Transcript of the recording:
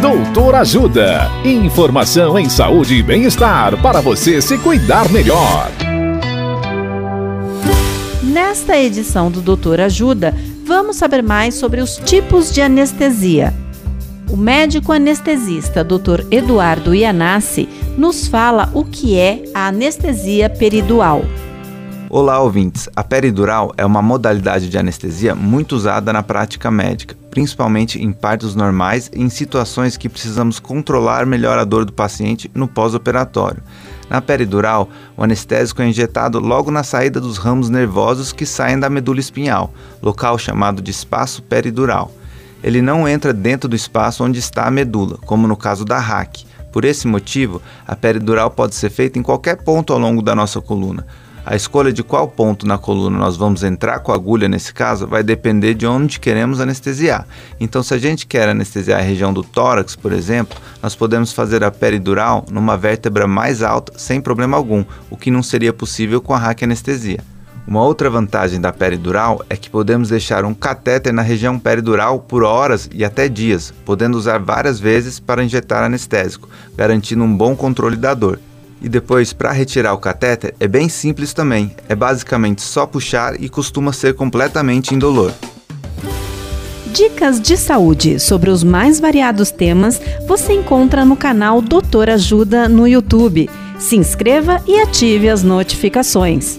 Doutor Ajuda. Informação em saúde e bem-estar para você se cuidar melhor. Nesta edição do Doutor Ajuda, vamos saber mais sobre os tipos de anestesia. O médico anestesista Dr. Eduardo Ianassi nos fala o que é a anestesia peridual. Olá, ouvintes. A peridural é uma modalidade de anestesia muito usada na prática médica, principalmente em partos normais e em situações que precisamos controlar melhor a dor do paciente no pós-operatório. Na peridural, o anestésico é injetado logo na saída dos ramos nervosos que saem da medula espinhal, local chamado de espaço peridural. Ele não entra dentro do espaço onde está a medula, como no caso da RAC. Por esse motivo, a peridural pode ser feita em qualquer ponto ao longo da nossa coluna a escolha de qual ponto na coluna nós vamos entrar com a agulha nesse caso vai depender de onde queremos anestesiar. Então, se a gente quer anestesiar a região do tórax, por exemplo, nós podemos fazer a peridural numa vértebra mais alta sem problema algum, o que não seria possível com a raquianestesia. Uma outra vantagem da peridural é que podemos deixar um catéter na região peridural por horas e até dias, podendo usar várias vezes para injetar anestésico, garantindo um bom controle da dor. E depois, para retirar o catéter, é bem simples também. É basicamente só puxar e costuma ser completamente indolor. Dicas de saúde sobre os mais variados temas você encontra no canal Doutor Ajuda no YouTube. Se inscreva e ative as notificações.